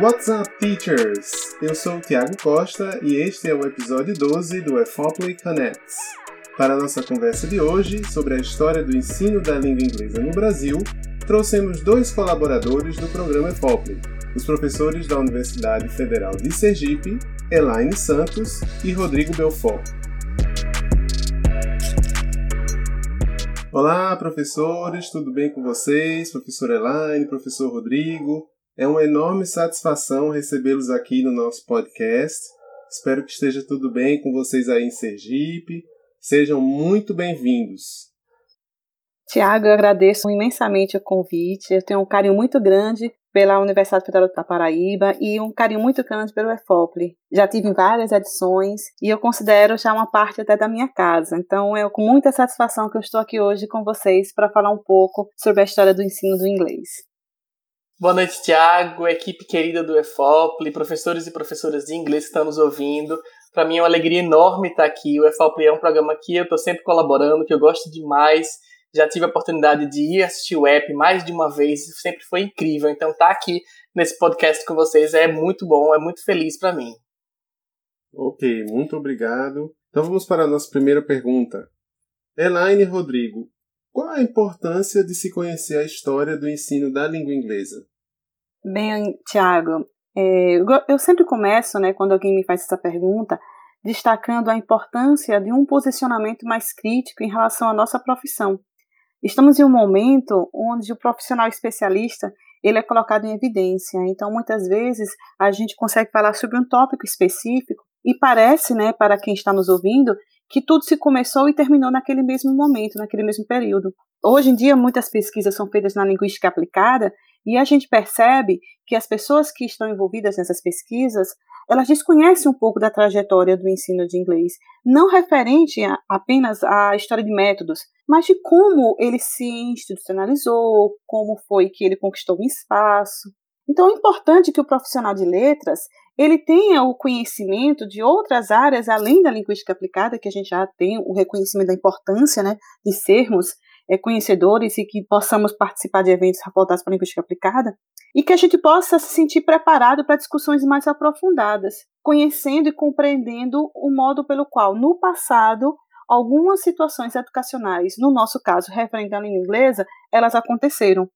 What's up, teachers? Eu sou o Tiago Costa e este é o episódio 12 do EFOPLY Connects. Para nossa conversa de hoje sobre a história do ensino da língua inglesa no Brasil, trouxemos dois colaboradores do programa EFOPLY, os professores da Universidade Federal de Sergipe, Elaine Santos e Rodrigo Belfort. Olá, professores, tudo bem com vocês? Professor Elaine, professor Rodrigo. É uma enorme satisfação recebê-los aqui no nosso podcast. Espero que esteja tudo bem com vocês aí em Sergipe. Sejam muito bem-vindos. Tiago, eu agradeço imensamente o convite. Eu tenho um carinho muito grande pela Universidade Federal da Paraíba e um carinho muito grande pelo EFOPLE. Já tive várias edições e eu considero já uma parte até da minha casa. Então é com muita satisfação que eu estou aqui hoje com vocês para falar um pouco sobre a história do ensino do inglês. Boa noite, Tiago, equipe querida do EFOPLE, professores e professoras de inglês que estão nos ouvindo. Para mim é uma alegria enorme estar aqui. O EFOPLE é um programa que eu estou sempre colaborando, que eu gosto demais. Já tive a oportunidade de ir assistir o app mais de uma vez, sempre foi incrível. Então, estar tá aqui nesse podcast com vocês é muito bom, é muito feliz para mim. Ok, muito obrigado. Então vamos para a nossa primeira pergunta. Elaine Rodrigo, qual a importância de se conhecer a história do ensino da língua inglesa? Bem, Tiago, é, eu sempre começo, né, quando alguém me faz essa pergunta, destacando a importância de um posicionamento mais crítico em relação à nossa profissão. Estamos em um momento onde o profissional especialista ele é colocado em evidência. Então, muitas vezes a gente consegue falar sobre um tópico específico e parece, né, para quem está nos ouvindo, que tudo se começou e terminou naquele mesmo momento, naquele mesmo período. Hoje em dia, muitas pesquisas são feitas na linguística aplicada e a gente percebe que as pessoas que estão envolvidas nessas pesquisas, elas desconhecem um pouco da trajetória do ensino de inglês, não referente a, apenas à história de métodos, mas de como ele se institucionalizou, como foi que ele conquistou um espaço. Então é importante que o profissional de letras ele tenha o conhecimento de outras áreas além da linguística aplicada, que a gente já tem o reconhecimento da importância né, de sermos é, conhecedores e que possamos participar de eventos voltados para a linguística aplicada, e que a gente possa se sentir preparado para discussões mais aprofundadas, conhecendo e compreendendo o modo pelo qual, no passado, algumas situações educacionais, no nosso caso, referente à língua inglesa, elas aconteceram.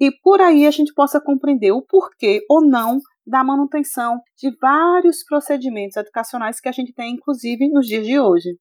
E por aí a gente possa compreender o porquê ou não da manutenção de vários procedimentos educacionais que a gente tem, inclusive, nos dias de hoje.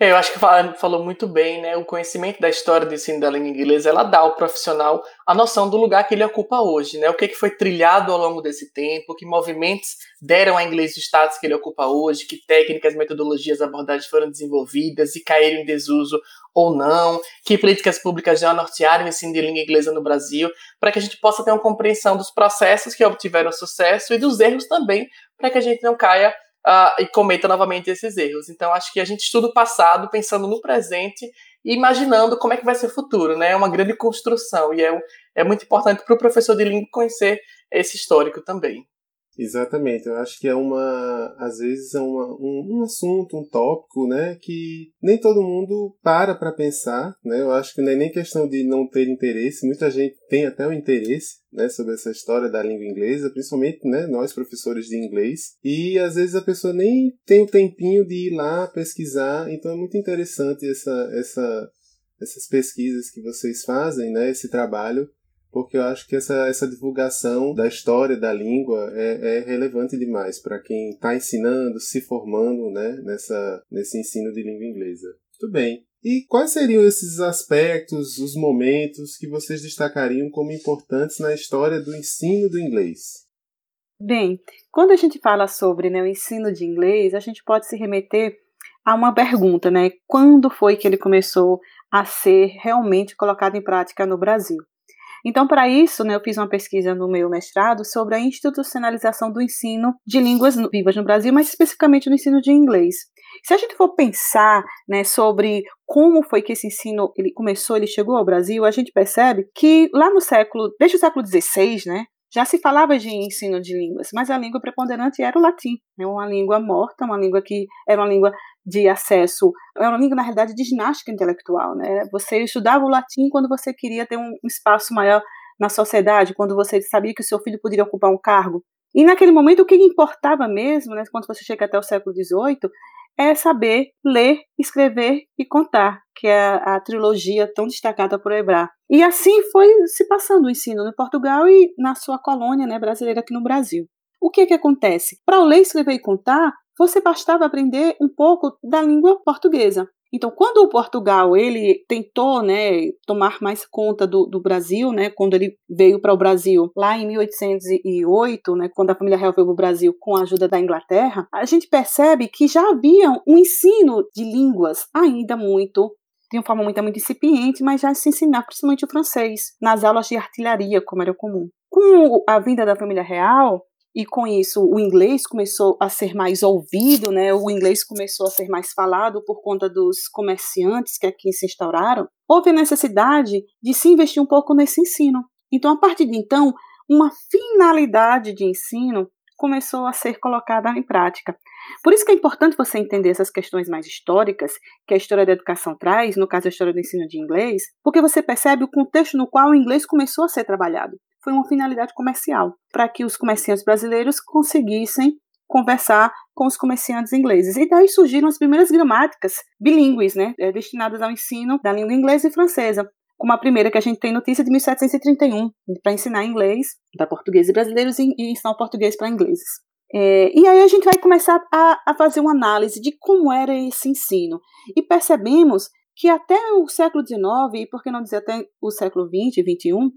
É, eu acho que falou muito bem, né? O conhecimento da história do ensino da língua inglesa, ela dá ao profissional a noção do lugar que ele ocupa hoje, né? O que, que foi trilhado ao longo desse tempo, que movimentos deram a inglês o status que ele ocupa hoje, que técnicas, metodologias, abordagens foram desenvolvidas e caíram em desuso ou não, que políticas públicas já nortearam o ensino de língua inglesa no Brasil, para que a gente possa ter uma compreensão dos processos que obtiveram sucesso e dos erros também, para que a gente não caia uh, e cometa novamente esses erros. Então, acho que a gente estuda o passado pensando no presente e imaginando como é que vai ser o futuro, né? É uma grande construção e é, é muito importante para o professor de língua conhecer esse histórico também. Exatamente, eu acho que é uma, às vezes é uma, um, um assunto, um tópico, né, que nem todo mundo para para pensar, né, eu acho que não é nem questão de não ter interesse, muita gente tem até o interesse, né, sobre essa história da língua inglesa, principalmente, né, nós professores de inglês, e às vezes a pessoa nem tem o tempinho de ir lá pesquisar, então é muito interessante essa, essa, essas pesquisas que vocês fazem, né, esse trabalho, porque eu acho que essa, essa divulgação da história da língua é, é relevante demais para quem está ensinando, se formando né, nessa, nesse ensino de língua inglesa. Muito bem. E quais seriam esses aspectos, os momentos que vocês destacariam como importantes na história do ensino do inglês? Bem, quando a gente fala sobre né, o ensino de inglês, a gente pode se remeter a uma pergunta, né? Quando foi que ele começou a ser realmente colocado em prática no Brasil? Então, para isso, né, eu fiz uma pesquisa no meu mestrado sobre a institucionalização do ensino de línguas vivas no Brasil, mais especificamente no ensino de inglês. Se a gente for pensar né, sobre como foi que esse ensino ele começou, ele chegou ao Brasil, a gente percebe que lá no século, desde o século XVI, né, já se falava de ensino de línguas, mas a língua preponderante era o latim, né, uma língua morta, uma língua que era uma língua de acesso, era uma língua, na realidade, de ginástica intelectual. Né? Você estudava o latim quando você queria ter um espaço maior na sociedade, quando você sabia que o seu filho poderia ocupar um cargo. E naquele momento o que importava mesmo, né, quando você chega até o século XVIII, é saber ler, escrever e contar, que é a, a trilogia tão destacada por Ebrar. E assim foi se passando o ensino em Portugal e na sua colônia né, brasileira aqui no Brasil. O que, que acontece? Para ler, escrever e contar, você bastava aprender um pouco da língua portuguesa. Então, quando o Portugal ele tentou né, tomar mais conta do, do Brasil, né, quando ele veio para o Brasil lá em 1808, né, quando a família real veio para o Brasil com a ajuda da Inglaterra, a gente percebe que já havia um ensino de línguas ainda muito de uma forma muito, muito incipiente, mas já se ensinava principalmente o francês nas aulas de artilharia, como era comum. Com a vinda da família real, e com isso o inglês começou a ser mais ouvido, né? O inglês começou a ser mais falado por conta dos comerciantes que aqui se instauraram. Houve a necessidade de se investir um pouco nesse ensino. Então, a partir de então, uma finalidade de ensino começou a ser colocada em prática. Por isso que é importante você entender essas questões mais históricas que a história da educação traz, no caso a história do ensino de inglês, porque você percebe o contexto no qual o inglês começou a ser trabalhado foi uma finalidade comercial, para que os comerciantes brasileiros conseguissem conversar com os comerciantes ingleses. E daí surgiram as primeiras gramáticas bilíngues, né, eh, destinadas ao ensino da língua inglesa e francesa, como a primeira que a gente tem notícia de 1731, para ensinar inglês para portugueses e brasileiros e, ensinar o português para ingleses. É, e aí a gente vai começar a, a fazer uma análise de como era esse ensino. E percebemos que até o século XIX, e por que não dizer até o século XX e XXI,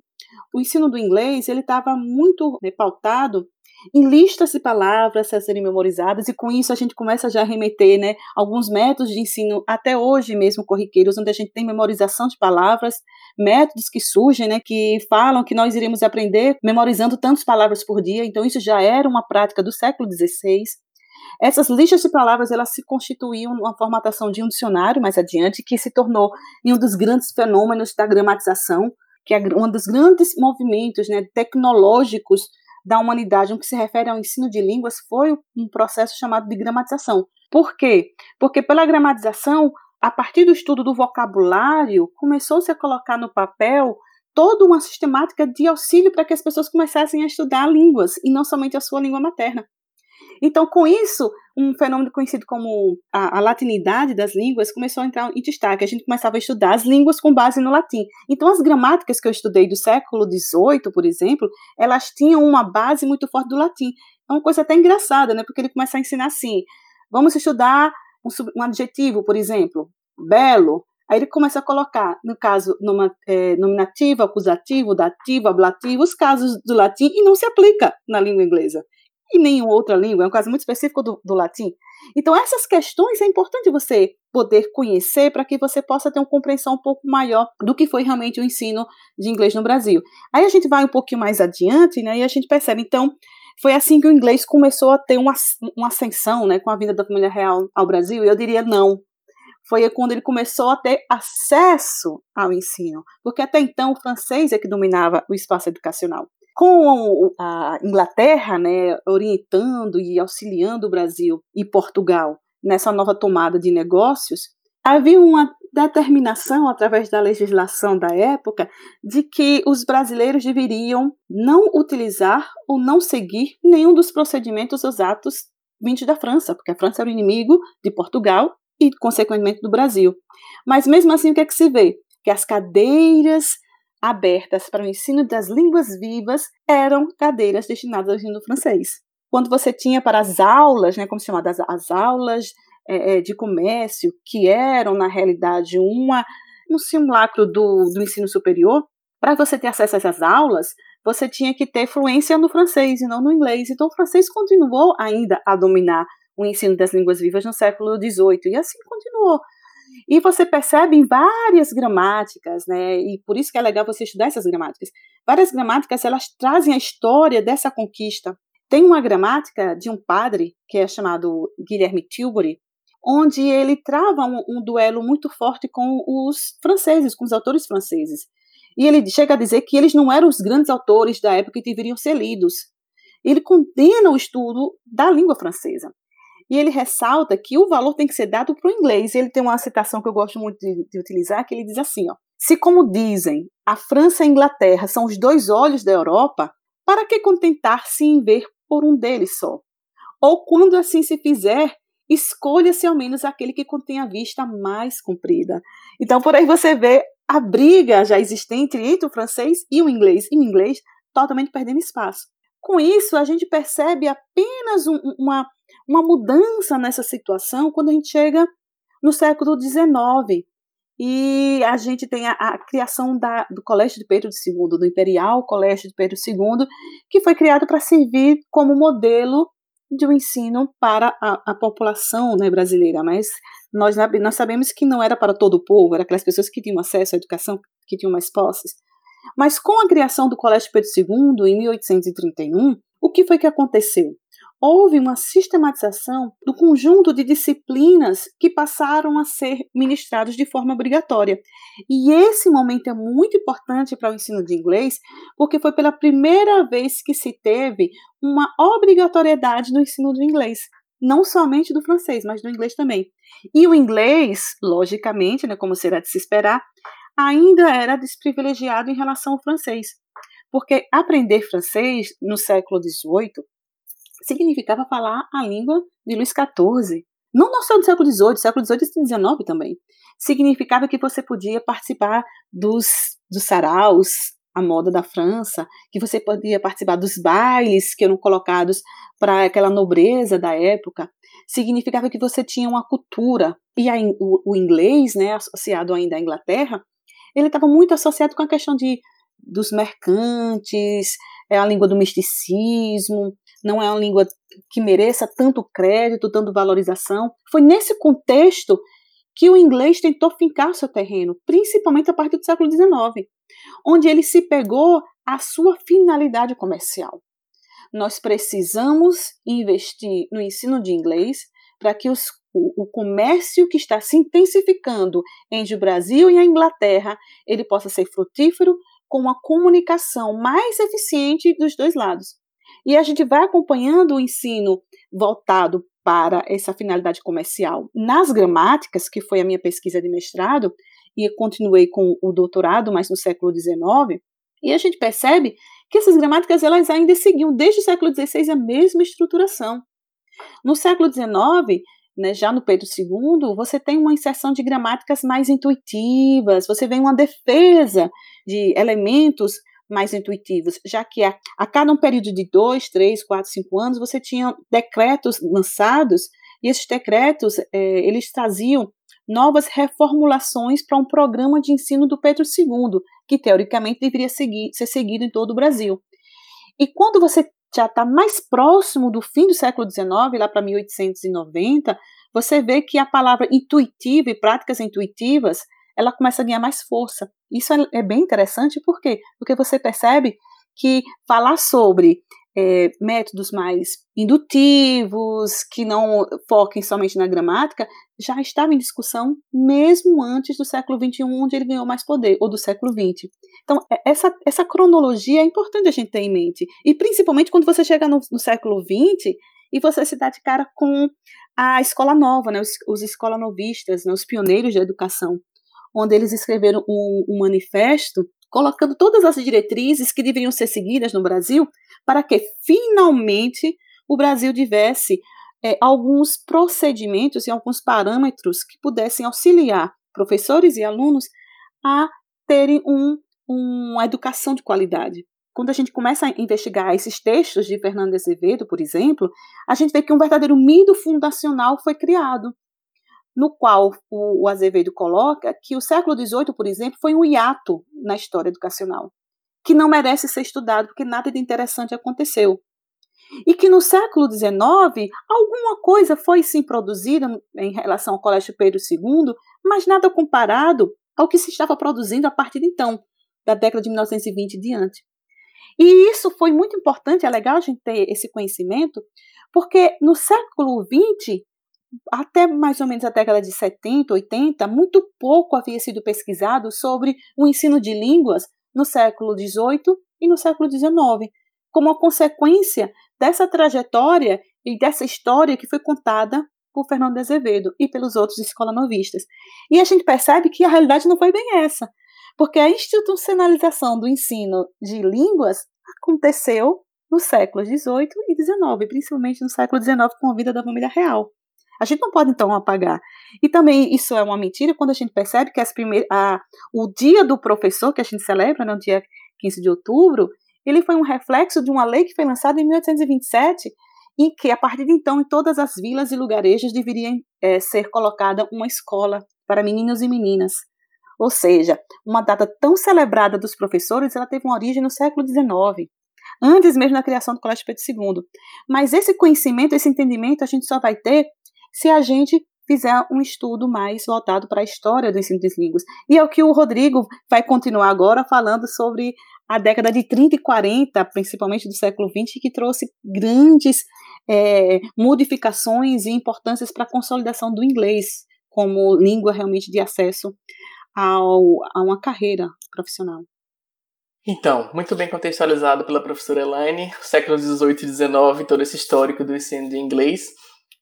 o ensino do inglês ele estava muito né, pautado em listas de palavras a serem memorizadas, e com isso a gente começa já a remeter né, alguns métodos de ensino, até hoje mesmo corriqueiros, onde a gente tem memorização de palavras, métodos que surgem, né, que falam que nós iremos aprender memorizando tantas palavras por dia, então isso já era uma prática do século XVI. Essas listas de palavras elas se constituíam numa formatação de um dicionário mais adiante, que se tornou um dos grandes fenômenos da gramatização, que é um dos grandes movimentos né, tecnológicos da humanidade, no que se refere ao ensino de línguas, foi um processo chamado de gramatização. Por quê? Porque pela gramatização, a partir do estudo do vocabulário, começou-se a colocar no papel toda uma sistemática de auxílio para que as pessoas começassem a estudar línguas, e não somente a sua língua materna. Então, com isso, um fenômeno conhecido como a, a, latinidade das línguas começou a entrar em destaque. A gente começava a estudar as línguas com base no latim. Então, as gramáticas que eu estudei do século XVIII, por exemplo, elas tinham uma base muito forte do latim. É uma coisa até engraçada, né? Porque ele começa a ensinar assim: vamos estudar um, um adjetivo, por exemplo, belo. Aí ele começa a colocar, no caso, numa, é, nominativo, acusativo, dativo, ablativo, os casos do latim e não se aplica na língua inglesa e nenhuma outra língua, é um caso muito específico do, do latim. Então, essas questões é importante você poder conhecer para que você possa ter uma compreensão um pouco maior do que foi realmente o ensino de inglês no Brasil. Aí a gente vai um pouquinho mais adiante, né, e a gente percebe, então, foi assim que o inglês começou a ter uma, uma ascensão, né, com a vinda da família real ao Brasil, e eu diria não. Foi quando ele começou a ter acesso ao ensino, porque até então o francês é que dominava o espaço educacional com a Inglaterra, né, orientando e auxiliando o Brasil e Portugal nessa nova tomada de negócios, havia uma determinação através da legislação da época de que os brasileiros deveriam não utilizar ou não seguir nenhum dos procedimentos ou atos vindos da França, porque a França era o inimigo de Portugal e, consequentemente, do Brasil. Mas mesmo assim, o que é que se vê? Que as cadeiras abertas para o ensino das línguas vivas eram cadeiras destinadas ao ensino francês. Quando você tinha para as aulas, né, como se chama, as, as aulas é, é, de comércio, que eram, na realidade, uma, um simulacro do, do ensino superior, para você ter acesso a essas aulas, você tinha que ter fluência no francês e não no inglês. Então, o francês continuou ainda a dominar o ensino das línguas vivas no século XVIII, e assim continuou. E você percebe em várias gramáticas, né? E por isso que é legal você estudar essas gramáticas. Várias gramáticas elas trazem a história dessa conquista. Tem uma gramática de um padre que é chamado Guilherme Tilbury, onde ele trava um, um duelo muito forte com os franceses, com os autores franceses. E ele chega a dizer que eles não eram os grandes autores da época que deveriam ser lidos. Ele condena o estudo da língua francesa. E ele ressalta que o valor tem que ser dado para o inglês. Ele tem uma citação que eu gosto muito de, de, utilizar, que ele diz assim, ó, Se, como dizem, a França e a Inglaterra são os dois olhos da Europa, para que contentar-se em ver por um deles só? Ou, quando assim se fizer, escolha-se ao menos aquele que contém a vista mais comprida. Então, por aí você vê a briga já existente entre o francês e o inglês, e o inglês totalmente perdendo espaço. Com isso, a gente percebe apenas um, uma, uma mudança nessa situação quando a gente chega no século XIX. E a gente tem a, a criação da, do Colégio de Pedro II, do Imperial Colégio de Pedro II, que foi criado para servir como modelo de um ensino para a, a população né, brasileira, mas nós, nós sabemos que não era para todo o povo, era aquelas pessoas que tinham acesso à educação, que tinham mais posses. Mas com a criação do Colégio Pedro II, em 1831, o que foi que aconteceu? Houve uma sistematização do conjunto de disciplinas que passaram a ser ministrados de forma obrigatória. E esse momento é muito importante para o ensino de inglês, porque foi pela primeira vez que se teve uma obrigatoriedade no ensino do inglês não somente do francês, mas do inglês também. E o inglês, logicamente, né, como será de se esperar, ainda era desprivilegiado em relação ao francês, porque aprender francês no século XVIII significava falar a língua de Luís XIV. Não só do século XVIII, século XVIII e XIX também. Significava que você podia participar dos, dos saraus, a moda da França, que você podia participar dos bailes que eram colocados para aquela nobreza da época, significava que você tinha uma cultura. E a, o, o, inglês, né, associado ainda à Inglaterra, ele estava muito associado com a questão de, dos mercantes, é a língua do misticismo, não é uma língua que mereça tanto crédito, tanto valorização. Foi nesse contexto que o inglês tentou fincar seu terreno, principalmente a partir do século XIX, onde ele se pegou à sua finalidade comercial. Nós precisamos investir no ensino de inglês para que os, o, o, comércio que está se intensificando entre o Brasil e a Inglaterra ele possa ser frutífero com uma comunicação mais eficiente dos dois lados. E a gente vai acompanhando o ensino voltado para essa finalidade comercial nas gramáticas, que foi a minha pesquisa de mestrado, e continuei com o doutorado, mas no século XIX, e a gente percebe que essas gramáticas elas ainda seguiam desde o século XVI a mesma estruturação. No século XIX, né, já no Pedro II, você tem uma inserção de gramáticas mais intuitivas, você vê uma defesa de elementos mais intuitivos, já que a, a cada um período de dois, três, quatro, cinco anos, você tinha decretos lançados, e esses decretos, é, eles traziam novas reformulações para um programa de ensino do Pedro II, que teoricamente deveria seguir, ser seguido em todo o Brasil. E quando você já está mais próximo do fim do século XIX, lá para 1890, você vê que a palavra intuitiva e práticas intuitivas ela começa a ganhar mais força. Isso é, é bem interessante, por quê? Porque você percebe que falar sobre é, métodos mais indutivos, que não foquem somente na gramática, já estava em discussão mesmo antes do século XXI, onde ele ganhou mais poder, ou do século XX. Então, é, essa, essa cronologia é importante a gente ter em mente. E principalmente quando você chega no, no século XX e você se dá de cara com a escola nova, né, os, os escolanovistas, né, os pioneiros da educação onde eles escreveram um, um manifesto colocando todas as diretrizes que deveriam ser seguidas no Brasil para que finalmente o Brasil tivesse é, alguns procedimentos e alguns parâmetros que pudessem auxiliar professores e alunos a terem um, uma educação de qualidade. Quando a gente começa a investigar esses textos de Fernando Azevedo, por exemplo, a gente vê que um verdadeiro mito fundacional foi criado no qual o, Azevedo coloca que o século XVIII, por exemplo, foi um hiato na história educacional, que não merece ser estudado porque nada de interessante aconteceu. E que no século XIX, alguma coisa foi sim produzida em relação ao Colégio Pedro II, mas nada comparado ao que se estava produzindo a partir de então, da década de 1920 e diante. E isso foi muito importante, é legal a gente ter esse conhecimento, porque no século XX até mais ou menos a década de 70, 80, muito pouco havia sido pesquisado sobre o ensino de línguas no século XVIII e no século XIX, como consequência dessa trajetória e dessa história que foi contada por Fernando Azevedo e pelos outros escolanovistas. E a gente percebe que a realidade não foi bem essa, Porque a institucionalização do ensino de línguas aconteceu nos séculos XVIII e XIX, principalmente no século XIX com a vida da família real. A gente não pode, então, apagar. E também isso é uma mentira quando a gente percebe que as a, o dia do professor, que a gente celebra, no né, dia 15 de outubro, ele foi um reflexo de uma lei que foi lançada em 1827, em que, a partir de então, em todas as vilas e lugarejos deveria é, ser colocada uma escola para meninos e meninas. Ou seja, uma data tão celebrada dos professores, ela teve uma origem no século XIX, antes mesmo da criação do Colégio Pedro II. Mas esse conhecimento, esse entendimento, a gente só vai ter se a gente fizer um estudo mais voltado para a história do ensino das línguas. E é o que o Rodrigo vai continuar agora falando sobre a década de 30 e 40, principalmente do século XX, que trouxe grandes é, modificações e importâncias para a consolidação do inglês como língua realmente de acesso ao, a uma carreira profissional. Então, muito bem contextualizado pela professora Elaine, séculos 18 e 19, todo esse histórico do ensino de inglês.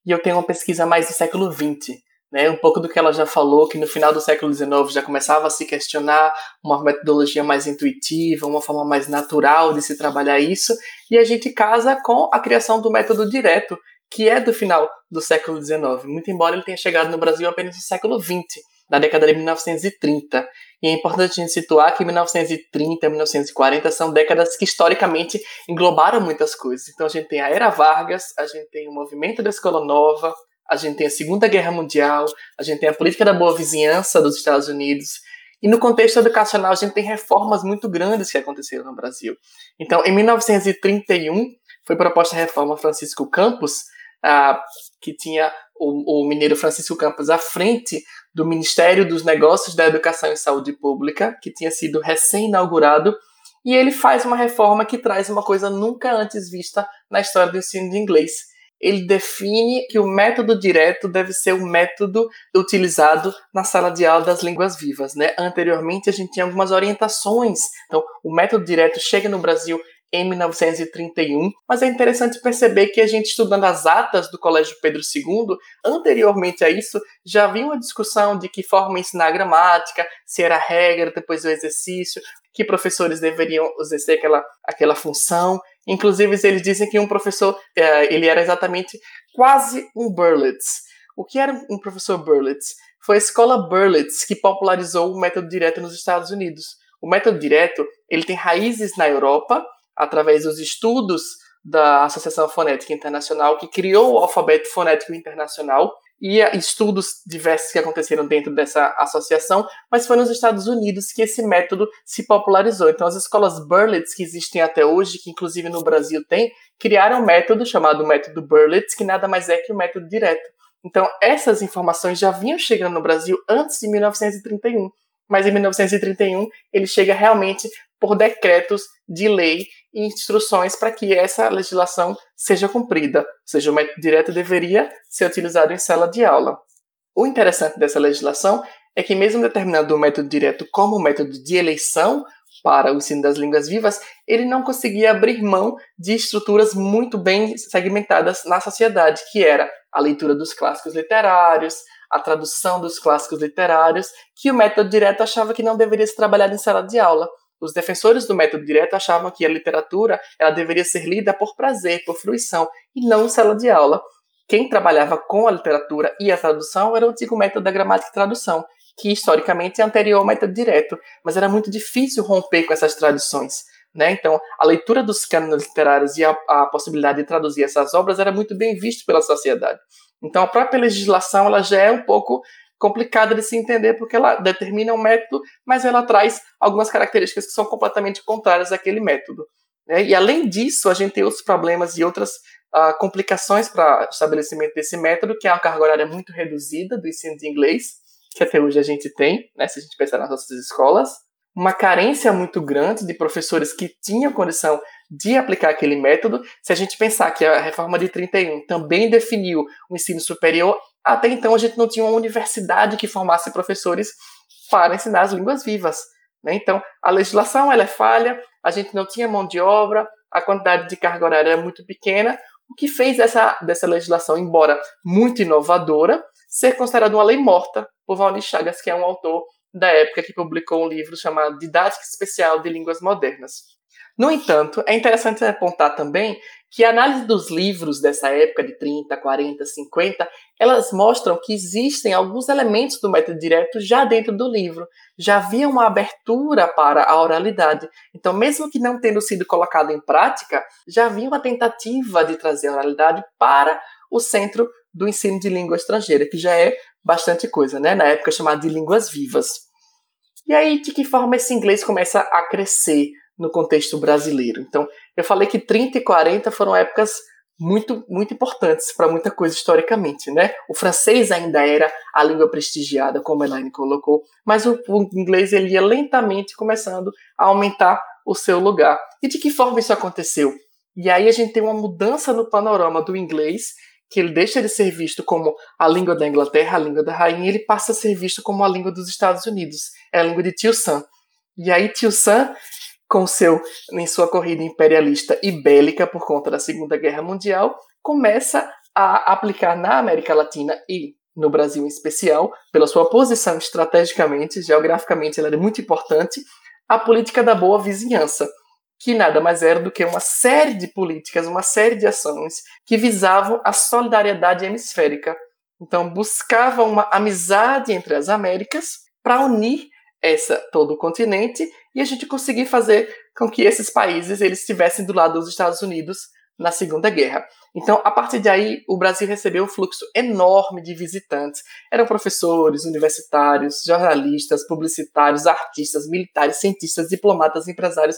E eu tenho uma pesquisa mais do século 20, né? Um pouco do que ela já falou, que no final do século XIX já começava a se questionar uma metodologia mais intuitiva, uma forma mais natural de se trabalhar isso, e a gente casa com a criação do método direto, que é do final do século XIX, muito embora ele tenha chegado no Brasil apenas no século XX, na década de 1930. E é importante a gente situar que 1930 e 1940 são décadas que historicamente englobaram muitas coisas. Então a gente tem a Era Vargas, a gente tem o movimento da Escola Nova, a gente tem a Segunda Guerra Mundial, a gente tem a política da boa vizinhança dos Estados Unidos. E no contexto educacional, a gente tem reformas muito grandes que aconteceram no Brasil. Então, em 1931, foi proposta a reforma Francisco Campos, que tinha o, o mineiro Francisco Campos à frente do Ministério dos Negócios da Educação e Saúde Pública, que tinha sido recém-inaugurado, e ele faz uma reforma que traz uma coisa nunca antes vista na história do ensino de inglês. Ele define que o método direto deve ser o método utilizado na sala de aula das línguas vivas. Né? Anteriormente, a gente tinha algumas orientações. Então, o método direto chega no Brasil em 1931, mas é interessante perceber que a gente estudando as atas do Colégio Pedro II, anteriormente a isso, já havia uma discussão de que forma ensinar gramática, se era regra, depois o exercício, que professores deveriam exercer aquela, aquela função. Inclusive, eles dizem que um professor, eh, ele era exatamente quase um Berlitz. O que era um professor Berlitz? Foi a escola Berlitz que popularizou o método direto nos Estados Unidos. O método direto, ele tem raízes na Europa, através dos estudos da Associação Fonética Internacional, que criou o alfabeto fonético internacional, e estudos diversos que aconteceram dentro dessa associação, mas foi nos Estados Unidos que esse método se popularizou. Então, as escolas Berlitz, que existem até hoje, que inclusive no Brasil tem, criaram um método chamado método Berlitz, que nada mais é que o método direto. Então, essas informações já vinham chegando no Brasil antes de 1931, mas em 1931 ele chega realmente por decretos de lei e instruções para que essa legislação seja cumprida. Ou seja, o método direto deveria ser utilizado em sala de aula. O interessante dessa legislação é que, mesmo determinando o método direto como método de eleição para o ensino das línguas vivas, ele não conseguia abrir mão de estruturas muito bem segmentadas na sociedade, que era a leitura dos clássicos literários, a tradução dos clássicos literários, que o método direto achava que não deveria ser trabalhado em sala de aula. Os defensores do método direto achavam que a literatura ela deveria ser lida por prazer, por fruição, e não em sala de aula. Quem trabalhava com a literatura e a tradução era o antigo método da gramática e tradução, que historicamente é anterior ao método direto, mas era muito difícil romper com essas tradições. Né? Então, a leitura dos cânones literários e a, a, possibilidade de traduzir essas obras era muito bem visto pela sociedade. Então, a própria legislação ela já é um pouco complicada de se entender porque ela determina um método, mas ela traz algumas características que são completamente contrárias àquele método. Né? E além disso, a gente tem outros problemas e outras uh, complicações para estabelecimento desse método, que é uma carga horária muito reduzida do ensino de inglês, que até hoje a gente tem, né, se a gente pensar nas nossas escolas, uma carência muito grande de professores que tinham condição de aplicar aquele método. Se a gente pensar que a reforma de 31 também definiu o ensino superior, até então a gente não tinha uma universidade que formasse professores para ensinar as línguas vivas. Né? Então a legislação ela é falha, a gente não tinha mão de obra, a quantidade de carga horária era muito pequena, o que fez essa, dessa legislação, embora muito inovadora, ser considerada uma lei morta por Valdir Chagas, que é um autor da época que publicou um livro chamado Didática Especial de Línguas Modernas. No entanto, é interessante apontar também que a análise dos livros dessa época de 30, 40, 50, elas mostram que existem alguns elementos do método direto já dentro do livro. Já havia uma abertura para a oralidade. Então, mesmo que não tendo sido colocado em prática, já havia uma tentativa de trazer a oralidade para o centro do ensino de língua estrangeira, que já é bastante coisa, né? Na época chamada de línguas vivas. E aí, de que forma esse inglês começa a crescer no contexto brasileiro? Então, eu falei que 30 e 40 foram épocas muito, muito importantes para muita coisa historicamente, né? O francês ainda era a língua prestigiada, como a Elaine colocou, mas o, o inglês ele ia lentamente começando a aumentar o seu lugar. E de que forma isso aconteceu? E aí a gente tem uma mudança no panorama do inglês que ele deixa de ser visto como a língua da Inglaterra, a língua da rainha, ele passa a ser visto como a língua dos Estados Unidos. É a língua de Tio Sam. E aí Tio Sam, com seu, em sua corrida imperialista e bélica por conta da Segunda Guerra Mundial, começa a aplicar na América Latina e no Brasil em especial, pela sua posição estrategicamente, geograficamente ela é muito importante, a política da boa vizinhança que nada mais era do que uma série de políticas, uma série de ações que visavam a solidariedade hemisférica. Então, buscavam uma amizade entre as Américas para unir essa todo o continente e a gente conseguir fazer com que esses países eles estivessem do lado dos Estados Unidos na Segunda Guerra. Então, a partir daí, o Brasil recebeu um fluxo enorme de visitantes. Eram professores, universitários, jornalistas, publicitários, artistas, militares, cientistas, diplomatas, empresários,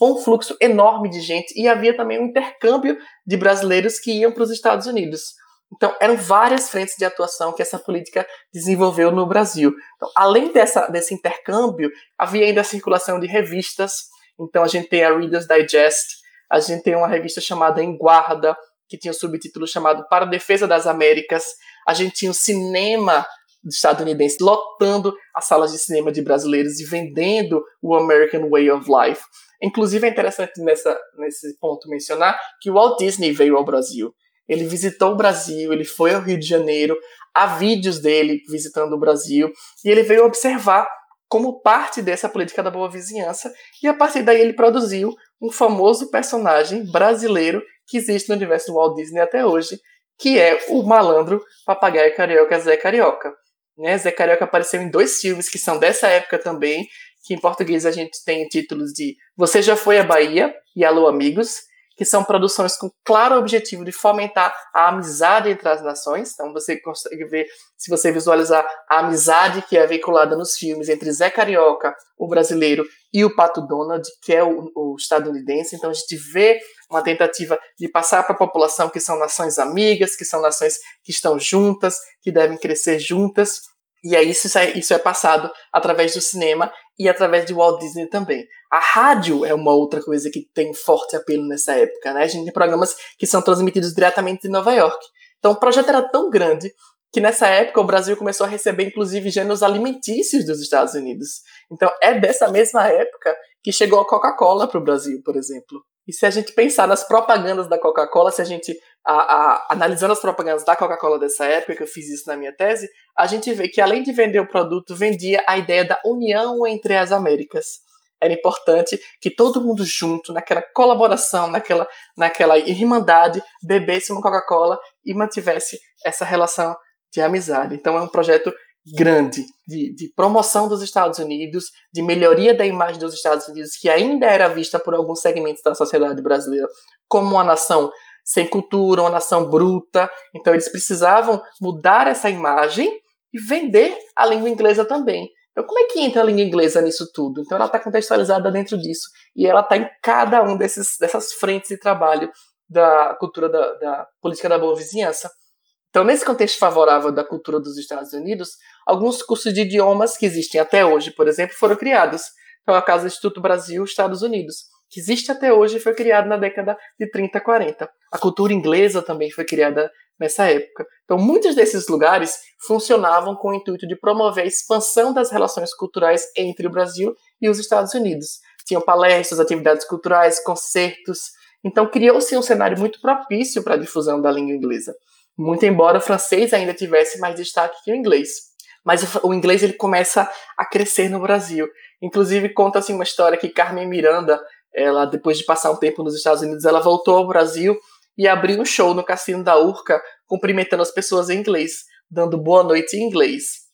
foi um fluxo enorme de gente e havia também um intercâmbio de brasileiros que iam para os Estados Unidos. Então, eram várias frentes de atuação que essa política desenvolveu no Brasil. Então, além dessa, desse intercâmbio, havia ainda a circulação de revistas. Então, a gente tem a Reader's Digest, a gente tem uma revista chamada Em Guarda, que tinha o um subtítulo chamado Para a Defesa das Américas. A gente tinha o cinema estadunidense lotando as salas de cinema de brasileiros e vendendo o American Way of Life. Inclusive é interessante nessa, nesse ponto mencionar que o Walt Disney veio ao Brasil. Ele visitou o Brasil, ele foi ao Rio de Janeiro, há vídeos dele visitando o Brasil, e ele veio observar como parte dessa política da boa vizinhança, e a partir daí ele produziu um famoso personagem brasileiro que existe no universo do Walt Disney até hoje, que é o malandro papagaio carioca Zé Carioca. Né? Zé Carioca apareceu em dois filmes que são dessa época também, que em português a gente tem títulos de Você Já Foi à Bahia e Alô Amigos, que são produções com claro objetivo de fomentar a amizade entre as nações. Então você consegue ver, se você visualizar a amizade que é veiculada nos filmes entre Zé Carioca, o brasileiro, e o Pato Donald, que é o, o estadunidense. Então a gente vê uma tentativa de passar para a população que são nações amigas, que são nações que estão juntas, que devem crescer juntas. E aí isso é, isso é passado através do cinema e através de Walt Disney também. A rádio é uma outra coisa que tem forte apelo nessa época, né? A gente tem programas que são transmitidos diretamente de Nova York. Então o projeto era tão grande que nessa época o Brasil começou a receber inclusive gêneros alimentícios dos Estados Unidos. Então é dessa mesma época que chegou a Coca-Cola para o Brasil, por exemplo. E se a gente pensar nas propagandas da Coca-Cola, se a gente a, a, analisando as propagandas da Coca-Cola dessa época, que eu fiz isso na minha tese, a gente vê que além de vender o produto, vendia a ideia da união entre as Américas. Era importante que todo mundo junto, naquela colaboração, naquela, naquela irmandade, bebesse uma Coca-Cola e mantivesse essa relação de amizade. Então é um projeto grande de, de, promoção dos Estados Unidos, de melhoria da imagem dos Estados Unidos, que ainda era vista por alguns segmentos da sociedade brasileira como uma nação sem cultura, uma nação bruta. Então eles precisavam mudar essa imagem e vender a língua inglesa também. Então, como é que entra a língua inglesa nisso tudo? Então, ela está contextualizada dentro disso. E ela está em cada um desses, dessas frentes de trabalho da cultura da, da política da boa vizinhança. Então, nesse contexto favorável da cultura dos Estados Unidos, alguns cursos de idiomas que existem até hoje, por exemplo, foram criados. Então, o caso do Instituto Brasil Estados Unidos, que existe até hoje e foi criado na década de 30, 40. A cultura inglesa também foi criada nessa época. Então, muitos desses lugares funcionavam com o intuito de promover a expansão das relações culturais entre o Brasil e os Estados Unidos. Tinham palestras, atividades culturais, concertos. Então, criou-se um cenário muito propício para a difusão da língua inglesa muito embora o francês ainda tivesse mais destaque que o inglês. mas o inglês ele começa a crescer no Brasil. Inclusive conta assim uma história que Carmen Miranda, ela depois de passar um tempo nos Estados Unidos, ela voltou ao Brasil e abriu um show no cassino da Urca, cumprimentando as pessoas em inglês, dando boa noite em inglês.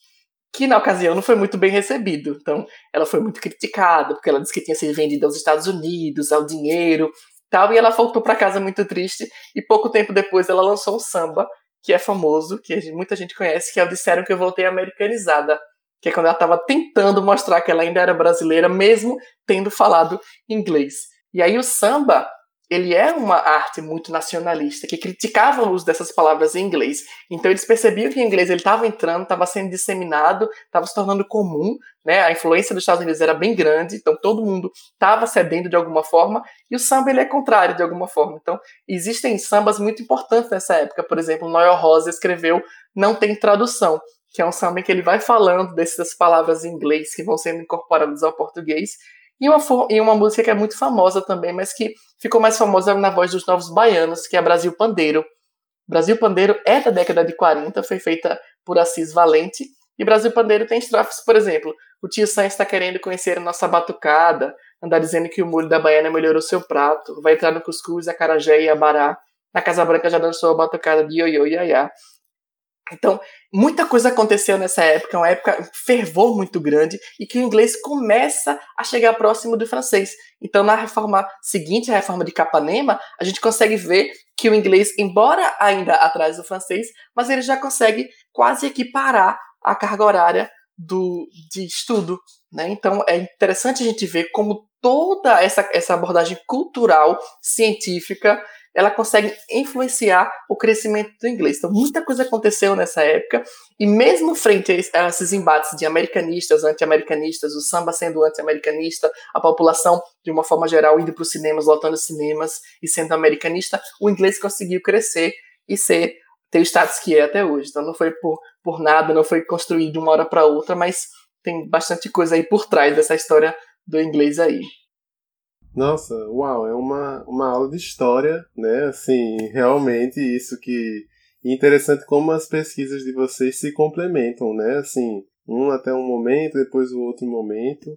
Que na ocasião não foi muito bem recebido. Então, ela foi muito criticada, porque ela disse que tinha sido vendida aos Estados Unidos, ao dinheiro, tal, e ela voltou para casa muito triste. E pouco tempo depois ela lançou um samba que é famoso, que muita gente conhece, que é o Disseram que eu voltei americanizada, que é quando ela estava tentando mostrar que ela ainda era brasileira, mesmo tendo falado inglês. E aí o samba, ele é uma arte muito nacionalista, que criticava o uso dessas palavras em inglês. Então eles percebiam que o inglês estava entrando, estava sendo disseminado, estava se tornando comum, né? A influência dos Estados Unidos era bem grande, então todo mundo estava cedendo de alguma forma, e o samba ele é contrário de alguma forma. Então existem sambas muito importantes nessa época. Por exemplo, Noel Rosa escreveu Não Tem Tradução, que é um samba em que ele vai falando dessas palavras em inglês que vão sendo incorporadas ao português, e uma, e uma música que é muito famosa também, mas que ficou mais famosa na voz dos Novos Baianos, que é Brasil Pandeiro. Brasil Pandeiro é da década de 40, foi feita por Assis Valente. E Brasil Pandeiro tem estrofes, por exemplo, o tio Sam está querendo conhecer nossa batucada, andar dizendo que o molho da baiana melhorou seu prato, vai entrar no cuscuz, acarajé e abará, na Casa Branca já dançou a batucada de ioiô e iaiá. Então, muita coisa aconteceu nessa época, uma época fervor muito grande e que o inglês começa a chegar próximo do francês. Então, na reforma seguinte, a reforma de Capanema, a gente consegue ver que o inglês, embora ainda atrás do francês, mas ele já consegue quase equiparar a carga horária do, de estudo. Né? Então, é interessante a gente ver como toda essa, essa abordagem cultural, científica, ela consegue influenciar o crescimento do inglês. Então, muita coisa aconteceu nessa época, e mesmo frente a esses embates de americanistas, anti-americanistas, o samba sendo anti-americanista, a população, de uma forma geral, indo para os cinemas, lotando cinemas e sendo americanista, o inglês conseguiu crescer e ser ter o status que é até hoje. Então, não foi por, por nada, não foi construído de uma hora para outra, mas tem bastante coisa aí por trás dessa história do inglês aí. Nossa, uau, é uma, uma aula de história, né? Assim, realmente isso que. interessante como as pesquisas de vocês se complementam, né? Assim, um até um momento, depois o outro momento.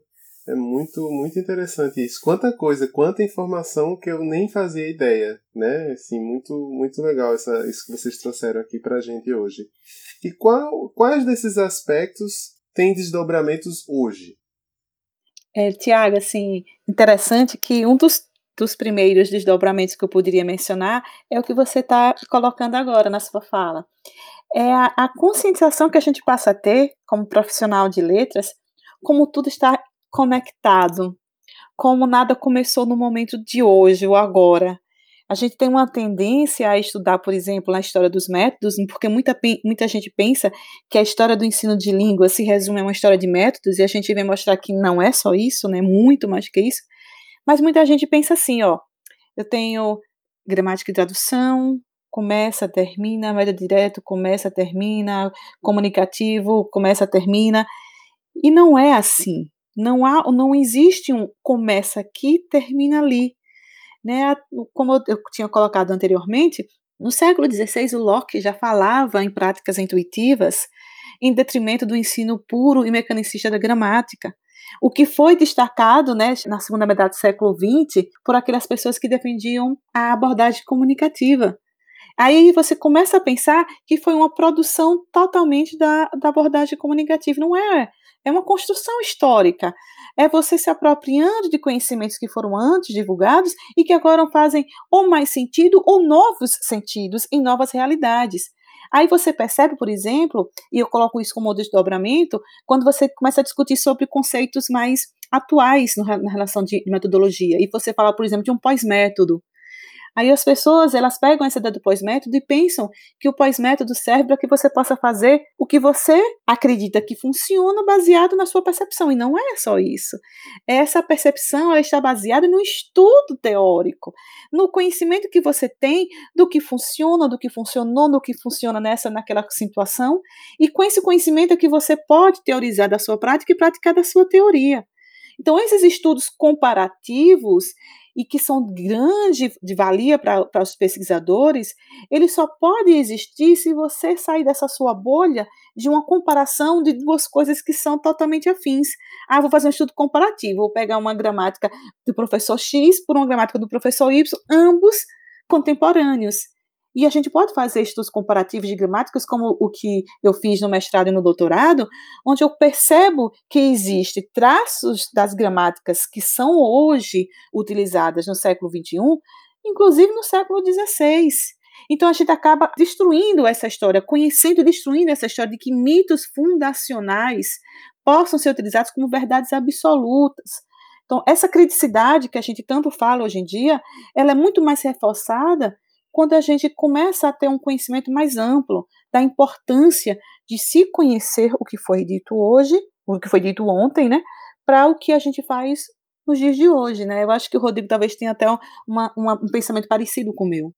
É muito, muito interessante isso. Quanta coisa, quanta informação que eu nem fazia ideia, né? Assim, muito, muito legal essa, isso que vocês trouxeram aqui pra gente hoje. E qual, quais desses aspectos têm desdobramentos hoje? É, Tiago, assim, interessante que um dos, dos primeiros desdobramentos que eu poderia mencionar é o que você está colocando agora na sua fala. É a, a conscientização que a gente passa a ter como profissional de letras, como tudo está conectado, como nada começou no momento de hoje ou agora, a gente tem uma tendência a estudar, por exemplo, na história dos métodos, porque muita, muita gente pensa que a história do ensino de língua se resume a uma história de métodos, e a gente vem mostrar que não é só isso, né? Muito mais que isso. Mas muita gente pensa assim, ó, eu tenho gramática e tradução, começa, termina, média direto, começa, termina, comunicativo, começa, termina. E não é assim. Não há, não existe um começa aqui, termina ali. Né? Como eu tinha colocado anteriormente, no século XVI o Locke já falava em práticas intuitivas em detrimento do ensino puro e mecanicista da gramática. O que foi destacado né, na segunda metade do século XX por aquelas pessoas que defendiam a abordagem comunicativa. Aí você começa a pensar que foi uma produção totalmente da, da abordagem comunicativa. Não é é uma construção histórica. É você se apropriando de conhecimentos que foram antes divulgados e que agora fazem ou mais sentido ou novos sentidos em novas realidades. Aí você percebe, por exemplo, e eu coloco isso como desdobramento, quando você começa a discutir sobre conceitos mais atuais na relação de metodologia. E você fala, por exemplo, de um pós-método. Aí as pessoas, elas pegam essa ideia do pós-método e pensam que o pós-método serve para que você possa fazer o que você acredita que funciona baseado na sua percepção. E não é só isso. Essa percepção ela está baseada no estudo teórico, no conhecimento que você tem do que funciona, do que funcionou, do que funciona nessa, naquela situação. E com esse conhecimento é que você pode teorizar da sua prática e praticar da sua teoria. Então, esses estudos comparativos e que são grande de valia para os pesquisadores, ele só pode existir se você sair dessa sua bolha de uma comparação de duas coisas que são totalmente afins. Ah, vou fazer um estudo comparativo, vou pegar uma gramática do professor X por uma gramática do professor Y, ambos contemporâneos. E a gente pode fazer estudos comparativos de gramáticas, como o que eu fiz no mestrado e no doutorado, onde eu percebo que existem traços das gramáticas que são hoje utilizadas no século XXI, inclusive no século XVI. Então a gente acaba destruindo essa história, conhecendo e destruindo essa história de que mitos fundacionais possam ser utilizados como verdades absolutas. Então, essa criticidade que a gente tanto fala hoje em dia, ela é muito mais reforçada quando a gente começa a ter um conhecimento mais amplo da importância de se conhecer o que foi dito hoje, o que foi dito ontem, né, para o que a gente faz nos dias de hoje, né? Eu acho que o Rodrigo talvez tenha até uma, uma, um pensamento parecido com o meu.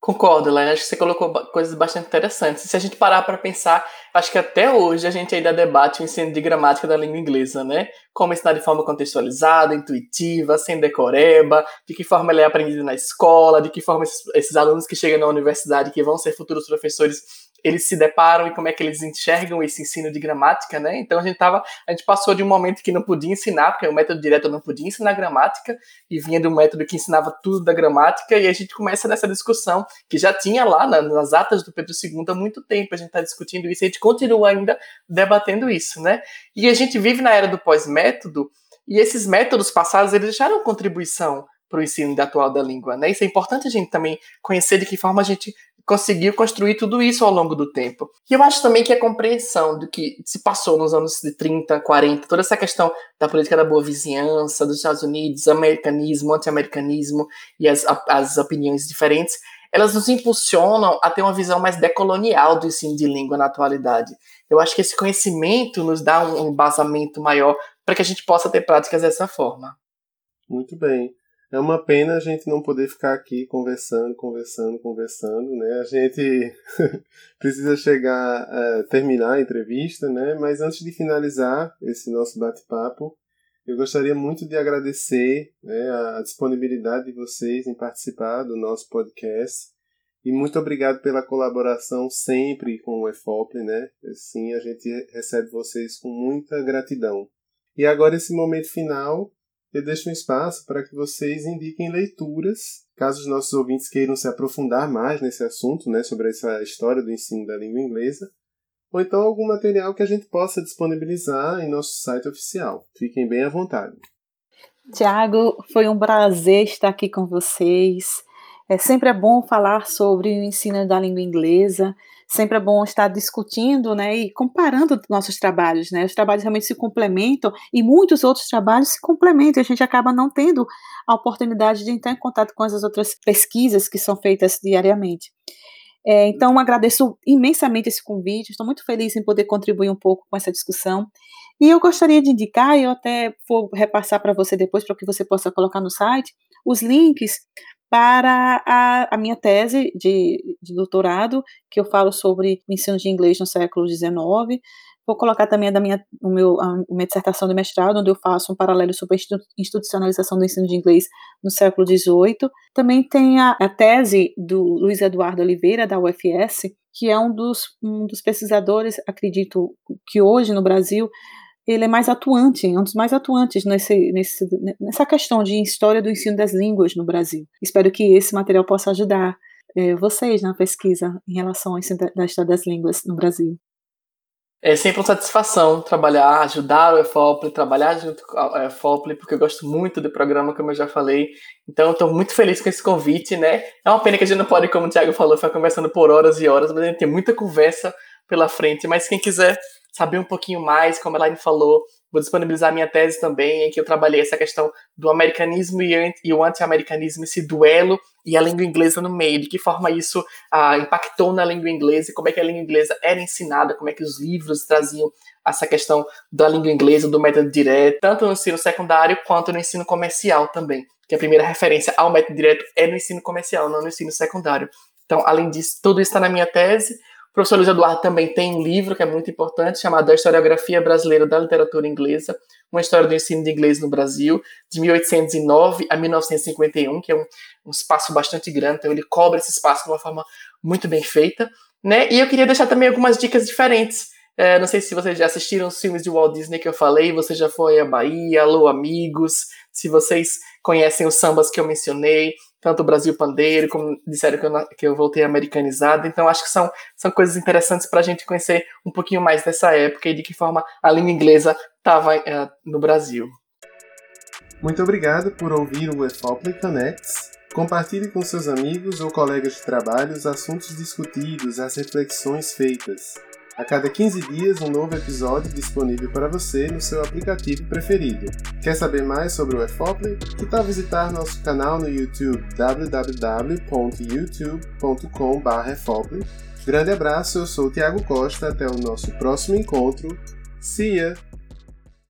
Concordo, Laine. Acho que você colocou coisas bastante interessantes. Se a gente parar para pensar, acho que até hoje a gente ainda debate o ensino de gramática da língua inglesa, né? Como ensinar de forma contextualizada, intuitiva, sem decoreba, de que forma ele é aprendido na escola, de que forma esses, esses alunos que chegam na universidade, que vão ser futuros professores, eles se deparam e como é que eles enxergam esse ensino de gramática, né? Então a gente tava, a gente passou de um momento que não podia ensinar, porque o método direto não podia ensinar gramática e vinha de um método que ensinava tudo da gramática e a gente começa nessa discussão que já tinha lá nas atas do Pedro II há muito tempo, a gente está discutindo isso e a gente continua ainda debatendo isso, né? E a gente vive na era do pós-método e esses métodos passados eles deixaram contribuição para o ensino atual da língua, né? Isso é importante a gente também conhecer de que forma a gente conseguiu construir tudo isso ao longo do tempo. E eu acho também que a compreensão do que se passou nos anos de 30, 40, toda essa questão da política da boa vizinhança dos Estados Unidos, americanismo, anti-americanismo e as, as opiniões diferentes, elas nos impulsionam a ter uma visão mais decolonial do ensino de língua na atualidade. Eu acho que esse conhecimento nos dá um embasamento maior para que a gente possa ter práticas dessa forma. Muito bem. É uma pena a gente não poder ficar aqui conversando, conversando, conversando, né? A gente precisa chegar a terminar a entrevista, né? Mas antes de finalizar esse nosso bate-papo, eu gostaria muito de agradecer né, a disponibilidade de vocês em participar do nosso podcast. E muito obrigado pela colaboração sempre com o EFOP, né? Assim, a gente recebe vocês com muita gratidão. E agora esse momento final, eu deixo um espaço para que vocês indiquem leituras, caso os nossos ouvintes queiram se aprofundar mais nesse assunto, né, sobre essa história do ensino da língua inglesa, ou então algum material que a gente possa disponibilizar em nosso site oficial. Fiquem bem à vontade. Tiago, foi um prazer estar aqui com vocês. É sempre é bom falar sobre o ensino da língua inglesa. Sempre é bom estar discutindo, né, e comparando nossos trabalhos, né? Os trabalhos realmente se complementam e muitos outros trabalhos se complementam. E a gente acaba não tendo a oportunidade de entrar em contato com as outras pesquisas que são feitas diariamente. É, então, agradeço imensamente esse convite. Estou muito feliz em poder contribuir um pouco com essa discussão. E eu gostaria de indicar, e eu até vou repassar para você depois, para que você possa colocar no site, os links para a, a minha tese de, de, doutorado, que eu falo sobre o ensino de inglês no século XIX. Vou colocar também a da minha, o meu, a minha dissertação de mestrado, onde eu faço um paralelo sobre a institucionalização do ensino de inglês no século XVIII. Também tem a, a tese do Luiz Eduardo Oliveira, da UFS, que é um dos, um dos pesquisadores, acredito que hoje no Brasil, ele é mais atuante, é um dos mais atuantes nesse, nesse, nessa questão de história do ensino das línguas no Brasil. Espero que esse material possa ajudar é, vocês na pesquisa em relação ao ensino da história das línguas no Brasil. É sempre uma satisfação trabalhar, ajudar o EFOPLE, trabalhar junto com o EFOPLE, porque eu gosto muito do programa, como eu já falei. Então, estou muito feliz com esse convite, né? É uma pena que a gente não pode, como o Thiago falou, ficar conversando por horas e horas, mas a gente tem muita conversa pela frente. Mas quem quiser saber um pouquinho mais, como a Elaine falou, vou disponibilizar minha tese também, em que eu trabalhei essa questão do americanismo e, o anti-americanismo, esse duelo e a língua inglesa no meio, de que forma isso ah, impactou na língua inglesa como é que a língua inglesa era ensinada, como é que os livros traziam essa questão da língua inglesa, do método direto, tanto no ensino secundário quanto no ensino comercial também, que a primeira referência ao método direto é no ensino comercial, não no ensino secundário. Então, além disso, tudo isso está na minha tese, professor Luiz Eduardo também tem um livro que é muito importante, chamado A Historiografia Brasileira da Literatura Inglesa, uma história do ensino de inglês no Brasil, de 1809 a 1951, que é um, um espaço bastante grande, então ele cobre esse espaço de uma forma muito bem feita. Né? E eu queria deixar também algumas dicas diferentes. É, não sei se vocês já assistiram os filmes de Walt Disney que eu falei, você já foi à Bahia, alô amigos, se vocês conhecem os sambas que eu mencionei, tanto o Brasil Pandeiro, como disseram que eu, que eu voltei americanizado. Então, acho que são, são coisas interessantes para a gente conhecer um pouquinho mais dessa época e de que forma a língua inglesa estava é, no Brasil. Muito obrigado por ouvir o EFOPLE Connects. Compartilhe com seus amigos ou colegas de trabalho os assuntos discutidos, as reflexões feitas. A cada 15 dias, um novo episódio disponível para você no seu aplicativo preferido. Quer saber mais sobre o EFOPLE? Que tal visitar nosso canal no YouTube www.youtube.com.br Grande abraço, eu sou o Thiago Costa, até o nosso próximo encontro. See ya!